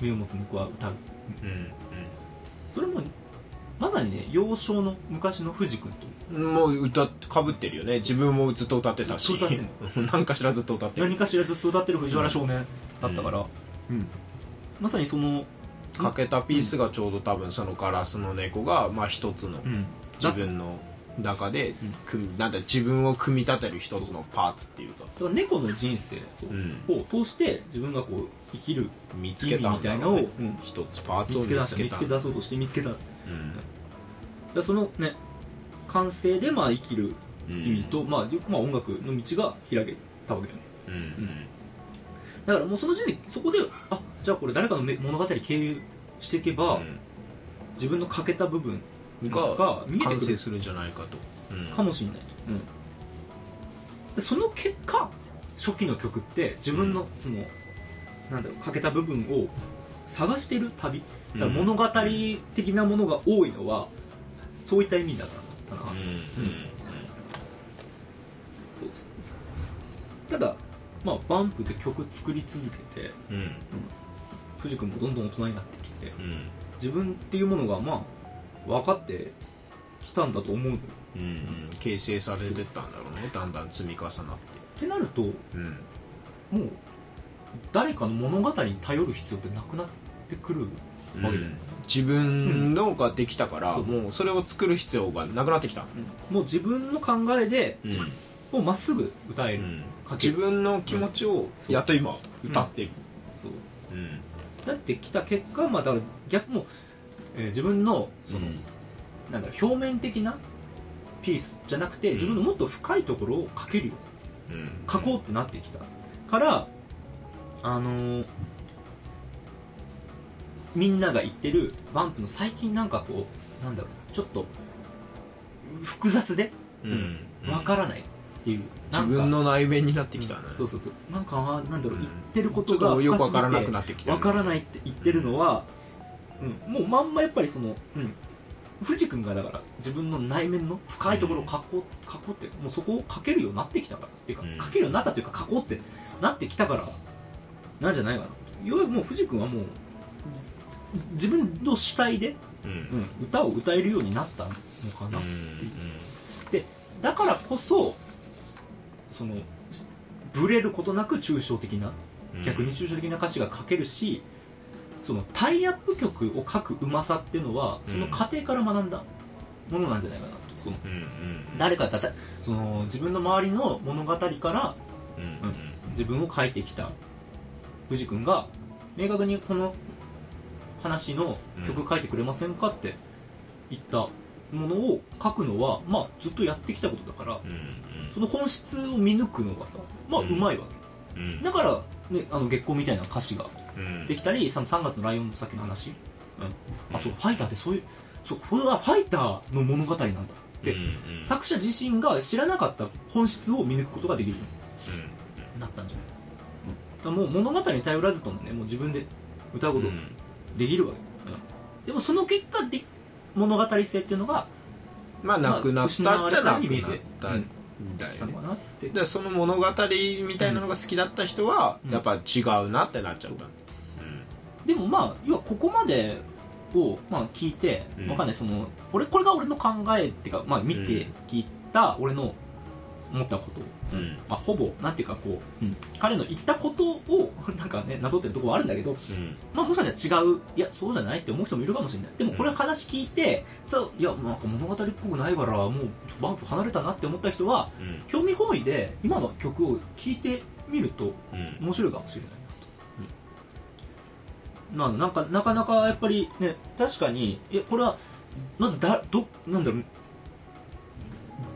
目を持つ猫は歌ううん。うん。それもまさにね幼少の昔の藤君ともう歌かぶってるよね自分もずっと歌ってたし何かしらずっと歌ってる何かしらずっと歌ってる藤原少年だったから、うん。まさにその、欠けたピースがちょうど多分そのガラスの猫がまあ一つの、自分の中でうん。なんだ自分を組み立てる一つのパーツっていうか。だから猫の人生を通して自分がこう生きる見つ意味けたんみたいなのを、ねうん一つパーツを見つけ出そうとして見つけた。うん。らそのね感性でまあ生きるうん意味と、まあ、でまあ音楽の道が開けたわけよね。うん。だからもうその時点でそこであじゃあこれ誰かのめ物語経由していけば、自分の欠けた部分うんがが見えてくる完成するんじゃないかと。うん。かもしれない、うん、でその結果初期の曲って自分のその、なんだろう欠けた部分を探してる旅物語的なものが多いのはそういった意味だったな、うん。うん。そうです。ただまあバンプで曲作り続けてうん。うん。藤君もどんどん大人になってきてうん。自分っていうものがまあ分かってきたんだと思ううんうん。形成されてったんだろうね。だんだん積み重なって。ってなるとうん。もう誰かの物語に頼る必要ってなくなっってくるわけじゃない、自分のができたから、そう。もうそれを作る必要がなくなってきた、もう自分の考えでもうまっすぐ歌える、書け自る分の気持ちをやっと今歌っている、そう。うん。だってきた結果まあだから逆もう、えー自分のその、なんだろう表面的なピースじゃなくて自分のもっと深いところを書けるようん。書こうってなってきた。からあのーみんなが言ってるバンプの最近なんかこうなんだろうちょっと複雑でうん。わからないっていう、なんか。自分の内面になってきたね、そうそうそう。なんかあなんだろう、うん。言ってることちょがっとよくわからなくなってきたわからないって言ってるのは、うん、もうまんまやっぱりその、うん、藤君がだから自分の内面の深いところを書こう書こうってもうそこを書けるようになってきたから。っていうか、うん。書けるようになったというか書こうってなってきたからなんじゃないかな。ようやくもう藤君はもう自分の主体で、うん。うん、歌を歌えるようになったのかな、うんだからこそそのブレることなく抽象的な逆に抽象的な歌詞が書けるしそのタイアップ曲を書くうまさっていうのはその過程から学んだものなんじゃないかなとその誰かたたその自分の周りの物語からうんうん自分を書いてきた藤君が明確にこの話の曲書いてくれませんかって言ったものを書くのはまあずっとやってきたことだからその本質を見抜くのがさまあううんまいわけ、うん。だから、ね、あの月光みたいな歌詞がうんできたりその3月のライオンの先の話、うん、あそうファイターってそういうそうこれはファイターの物語なんだ。でうんうん。作者自身が知らなかった本質を見抜くことができるようになったんじゃない、だからもう物語に頼らずともねもう自分で歌うことうん。できるわけ、うん。でもその結果で物語性っていうのがまあなくなったっちゃなくなったうんみたいななのかなって。でその物語みたいなのが好きだった人はうん。やっぱ違うなってなっちゃったでもまあ要はここまでを、まあ、聞いて、うん。わかんないその俺これが俺の考えっていうか、まあ、見てうん聞いた俺の思ったこと、うん。まあ、ほぼなんていうかこう、うん。彼の言ったことを [laughs] なんかねなぞってるところはあるんだけど、うん。まあ、もしかしたら違ういやそうじゃないって思う人もいるかもしれない。でもこれ話聞いて、そういやなんか物語っぽくないからもうバンプ離れたなって思った人は興味本位で今の曲を聴いてみるとうん。面白いかもしれないなと、うん、なんかなかなかやっぱりね確かにいやこれはまずだどなんだろう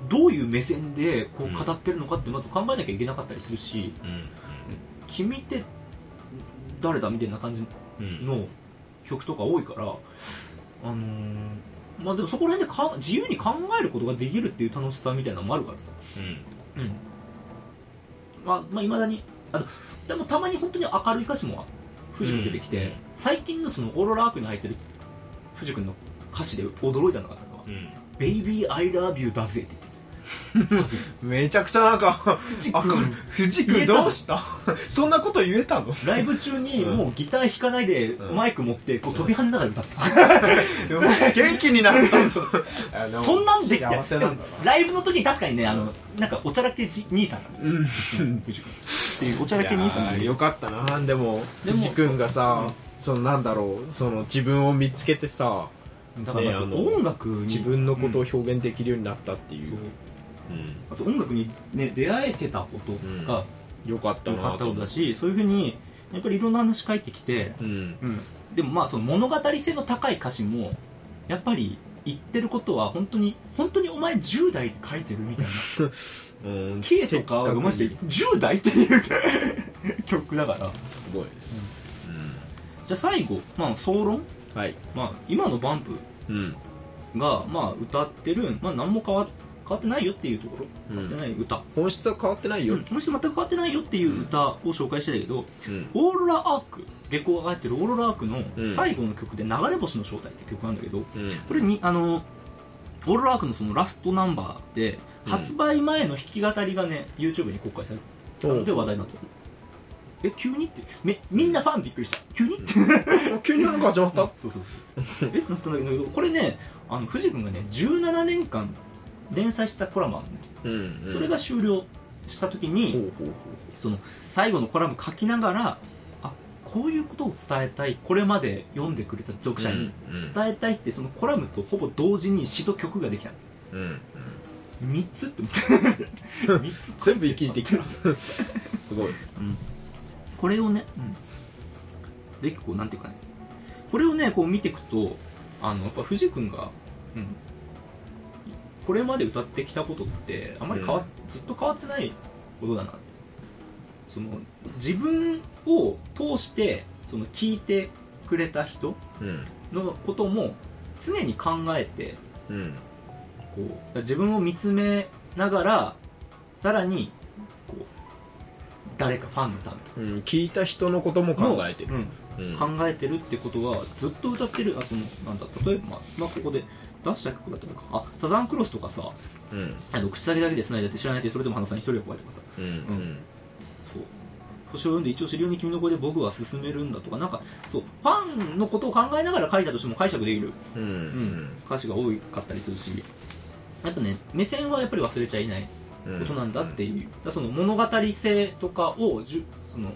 どういう目線でこう語ってるのかってまず考えなきゃいけなかったりするし、君って誰だみたいな感じうん。の曲とか多いから、あのーまあでもそこら辺でか自由に考えることができるっていう楽しさみたいなのもあるからさ、うん。まあ、まあ、いまだにあのでもたまに本当に明るい歌詞も藤君出てきて、うん。最近のそのオーロラアークに入ってる藤君の歌詞で驚いたのがあったのは「ベイビー I love you だぜ」って言ってめちゃくちゃなんか藤君。どうした？そんなこと言えたの？ライブ中にうんもうギター弾かないでうん。マイク持ってこう飛び跳ねながら歌ってた、[laughs] 元気になったそんなんで幸せなんだな。ライブの時に確かにねあのなんかおちゃらけじ兄さんがねうん。藤君っていうおちゃらけ兄さん。よかったな。でも藤君がさそのなんだろうその自分を見つけてさだ音楽に自分のことを表現できるようになったっていう。あと音楽にね出会えてたことがうん。よかった良かったなとことだしそういうふうにやっぱりいろんな話書いてきて、うん。うん、でもまあその物語性の高い歌詞もやっぱり言ってることは本当に本当にお前10代で書いてるみたいな [laughs] うん。K とかをマジで10代っていう曲だから。すごいね。じゃあ最後、まあ、総論、はい。まあ、今のバンプ。うん。が、まあ、歌ってる、まあ、何も変わ変わってないよっていうところ。うん。変わってない歌、本質は変わってないよ。うん、この人全く変わってないよっていう歌を紹介してたけど、うん。オーロラアーク月光が入ってるオーロラアークのうん。最後の曲で「流れ星の正体」って曲なんだけど、うん。これにあのオーロラアークのそのラストナンバーで、うん発売前の弾き語りがね YouTube に公開されたので話題になってるえ急にって？めみんなファンびっくりした。急にって？[laughs] 急になんか始まった？[laughs] そうそうそう。えなったんだけどこれねあの藤君がね17年間連載したコラムあるのね。うんそれが終了した時に、その最後のコラム書きながらあこういうことを伝えたい。これまで読んでくれた読者にうん伝えたいってそのコラムとほぼ同時に詩と曲ができた。うんうん3つ？って思って3つ？全部一気にできた。すごい。うん。これをね、うん、でこうなんていうかね。これをねこう見ていくとあのやっぱ藤君が、うん、これまで歌ってきたことってあんまり変わっ、ずっと変わってないことだなって。その自分を通してその聞いてくれた人うん。のことも常に考えてうんこう自分を見つめながらさらにこう誰かファンのためとか。うん聞いた人のことも考えてる。うん。うん。考えてるってことはずっと歌ってるあそのなんだ例えば、まあまあ、ここで出した曲だったのかあサザンクロスとかさうん。あの口先だけで繋いでって知らないってそれでも花さん一人が怖いとかさうんうん。そう。星を読んで一応知るように君の声で僕は進めるんだとかなんかそうファンのことを考えながら書いたとしても解釈できる、うん。ううんん。歌詞が多かったりするしやっぱね目線はやっぱり忘れちゃいないうん。ことなんだっていう、だからその物語性とかをじゅその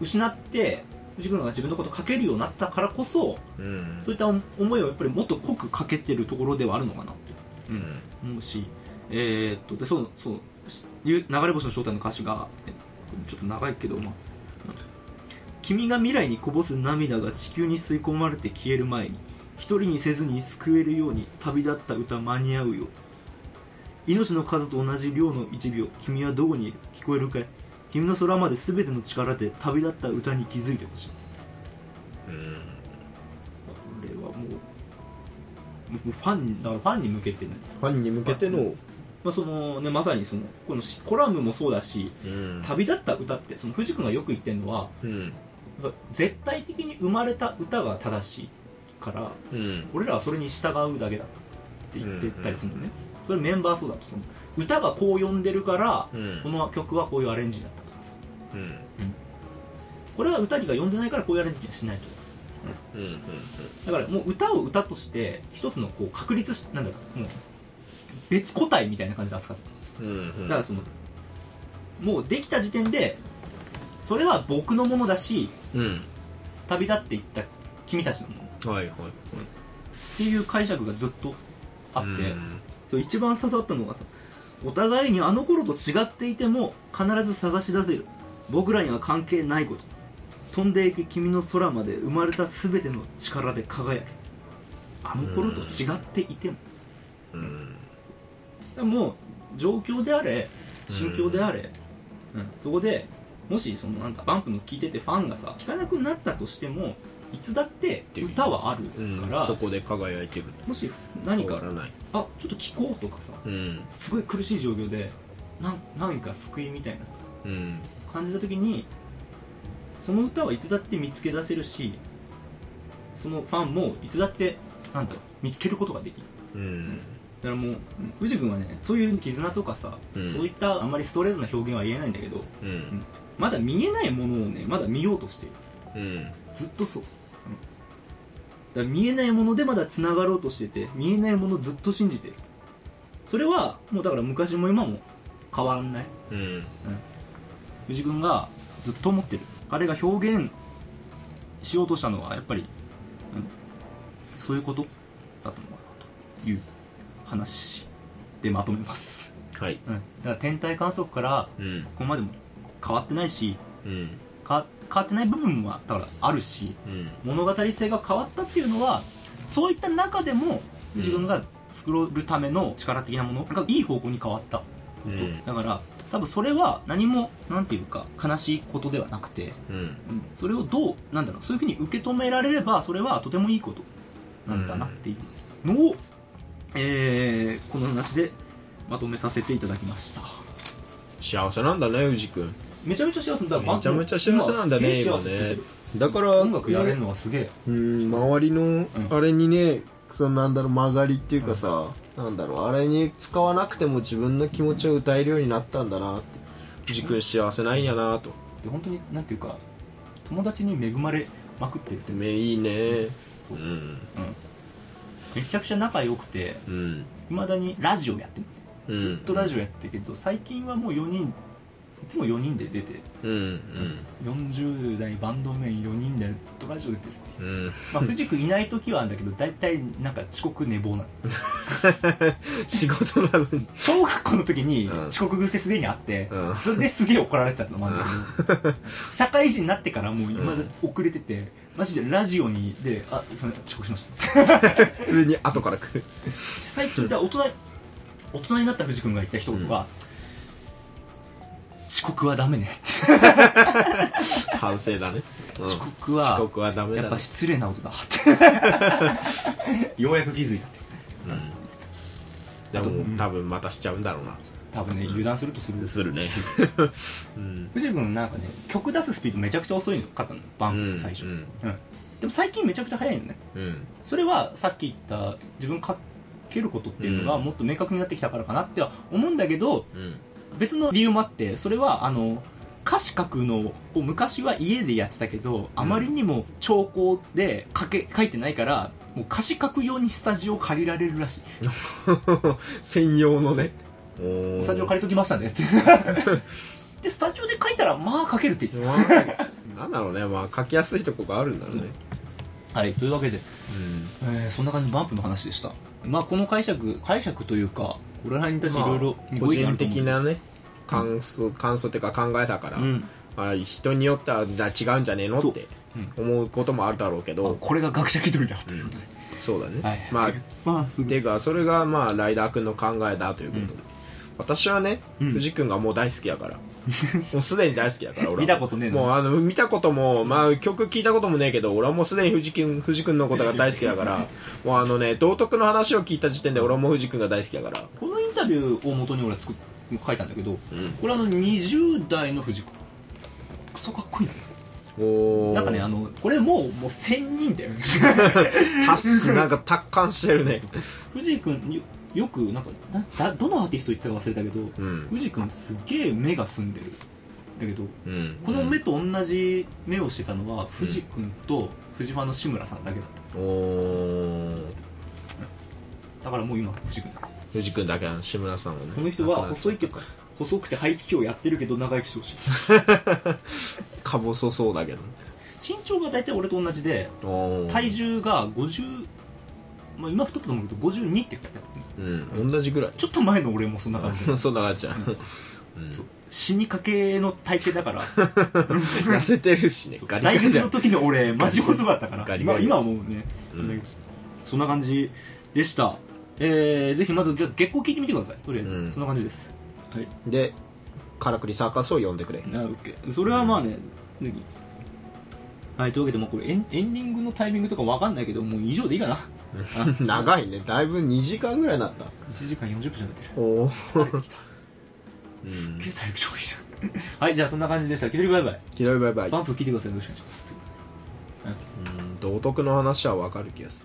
失って藤君が自分のことを書けるようになったからこそうん。そういった思いをやっぱりもっと濃くかけてるところではあるのかなって、う。ん。思うし、えーっとでそうそうし流れ星の正体の歌詞がえちょっと長いけど、まあ、君が未来にこぼす涙が地球に吸い込まれて消える前に一人にせずに救えるように旅立った歌間に合うよ命の数と同じ量の1秒君はどこにいる聞こえるかい？君の空まで全ての力で旅立った歌に気づいてほしい。うん。これはもうファンにだからファンに向けてね、ファンに向けてのまあそのね、まさにそのこのしコラムもそうだしうん。旅立った歌ってその藤君がよく言ってるのはうん。絶対的に生まれた歌が正しいからうん。俺らはそれに従うだけだって言ってたりするのね、それメンバーそうだとその。歌がこう呼んでるから、うん。この曲はこういうアレンジだったとかさ。うん。これは歌にが呼んでないからこういうアレンジはしないと。うんうんだからもう歌を歌として一つのこう確立しなんだろうもう別個体みたいな感じで扱ってうんうん。だからそのもうできた時点でそれは僕のものだしうん。旅立っていった君たちのもの。っはいはい。ていう解釈がずっとあって、うんそう一番刺さったのがさお互いにあの頃と違っていても必ず探し出せる。僕らには関係ないこと。飛んでいく君の空まで生まれた全ての力で輝け。あの頃と違っていても。うん。でも状況であれ心境であれ、うん。そこでもしそのなんかバンプの聴いててファンがさ聴かなくなったとしてもいつだって歌はあるうんから、そこで輝いてる。もし何かあちょっと聴こうとかさうん。すごい苦しい状況でなん何か救いみたいなさうん。感じた時にその歌はいつだって見つけ出せるしそのファンもいつだってなんだろう見つけることができる。うん。だからもう藤君はねそういう絆とかさ、うん。そういったあんまりストレートな表現は言えないんだけどうん。まだ見えないものをねまだ見ようとしている。うん。ずっとそう、うんだから見えないものでまだ繋がろうとしてて見えないものをずっと信じてる。それはもうだから昔も今も変わらない。うん。藤君がずっと思ってる。彼が表現しようとしたのはやっぱり、うんそういうことだったのかなという話でまとめます、はい。うん、だから天体観測からうん。ここまでも変わってないしうん。か変わってない部分はだからあるしうん。物語性が変わったっていうのはそういった中でも自分が作るための力的なものがいい方向に変わった。こと、うん。だから多分それは何もなんていうか悲しいことではなくて、うん。うんそれをどうなんだろうそういうふうに受け止められればそれはとてもいいことなんだなっていう。のを、えーこの話でまとめさせていただきました。幸せなんだね宇治くんめちゃめちゃ幸せだ。めちゃめちゃ幸せなんだね今。ね。だから音楽やれるのはすげえ。うん周りのあれにね、そのなんだろう曲がりっていうかさ、なんだろうあれに使わなくても自分の気持ちを歌えるようになったんだなって。藤君幸せなんやなと。で本当になんていうか友達に恵まれまくってるって。めいいね。そう。う、ん。うん、めちゃくちゃ仲良くてうん。いまだにラジオやってる。うんずっとラジオやってるけど、最近はもう4人つも4人で出てうん40代バンドメイン4人でずっとラジオ出てるうんう。ん。まあ藤君いない時はあるんだけど大体なんか遅刻寝坊なの [laughs] 仕事なのに。小学校の時にうん。遅刻癖すでにあって、うん。それですげえ怒られてたのもあるんだけど社会人になってからもう今遅れててマジでラジオにで「あすいません遅刻しました」[laughs] 普通に後から来る。最近だ大人大人になった藤君が言った一言が、遅刻はダメね。って反省だね、うん。遅刻は遅刻はダメだ、ね、やっぱ失礼なことだって。[laughs] ようやく気づいたでも多分またしちゃうんだろうな。多分ね油断するとする。するね。[laughs] うん。藤君なんかね曲出すスピードめちゃくちゃ遅いの。かったの。バン最初、ううん。んでも最近めちゃくちゃ速いのね。うん。それはさっき言った自分かけることっていうのがうん。もっと明確になってきたからかなっては思うんだけどうん別の理由もあってそれはあの歌詞書くのを昔は家でやってたけど、あまりにも兆候で書け書いてないからもう歌詞書く用にスタジオを借りられるらしい。[laughs] 専用のね。スタジオ借りときましたね。っ [laughs] てでスタジオで書いたらまあ書けるって言ってまあなんだろうね。まあ書きやすいとこがあるんだろうね。たはいというわけで、うん。えーそんな感じのバンプの話でした。まあこの解釈解釈というかに対していまあろいろ個人的なね感想感想っていうか考えたから、うん。まあ、人によってはじゃあ違うんじゃねえのって思うこともあるだろうけまあどこれが学者気取りだということで、そうだね、はいまあ [laughs] まあす。ていうかそれがまあライダー君の考えだということで、私はね、うん。藤君がもう大好きやから。[laughs] もうすでに大好きやから俺は。見たことねえのもうあの見たことも、まあ、曲聞いたこともねえけど俺はもうすでに藤君藤君のことが大好きだから。[laughs] もうあのね道徳の話を聞いた時点で俺はもう藤君が大好きやから。このタビューを元に俺作っ書いたんだけど、ん。これあの20代の藤子。クソかっこいいの。おー。なんかねあのこれもうもう1000人だよね。[laughs] たしなんか達観してるね。藤井君よよくなんかなだどのアーティスト言ってたか忘れたけど、うん。藤井君すげえ目が澄んでる。だけどうん。この目と同じ目をしてたのは藤君と藤ファンの志村さんだけだった。だからもう今藤君だ藤君だけは志村さんをねこの人は細いけど細くて排気胸やってるけど長生きしてほしい。[laughs] か細そうだけど身長が大体俺と同じで体重が50まあ今太ったと思うけど52って書いてあるうん同じぐらい。ちょっと前の俺もそんな感じ。で [laughs] そんな感じじゃん、うん。死にかけの体型だから。[laughs] 痩せてるしね。ガリガ大学の時の俺マジ細かったから。ガリガリ。まあ今はもうね、うん。そんな感じでしたえー、ぜひまずじゃあ月光聞いてみてください。とりあえず、うん。そんな感じです。はい。でカラクリサーカスを呼んでくれ。なオッケーそれはまあね、ぜひはいというわけでもうこれエンエンディングのタイミングとかわかんないけどもう以上でいいかな。あ [laughs] 長いね。だいぶ2時間ぐらいになった。1時間40分じゃべってる。おお疲れてきた。すっげえ体力勝利じゃん。[laughs] はいじゃあそんな感じでした。キドリバイバイ。キロイバイバイ。バンプ聞いてください。よろしくお願いしますうん道徳の話はわかる気がする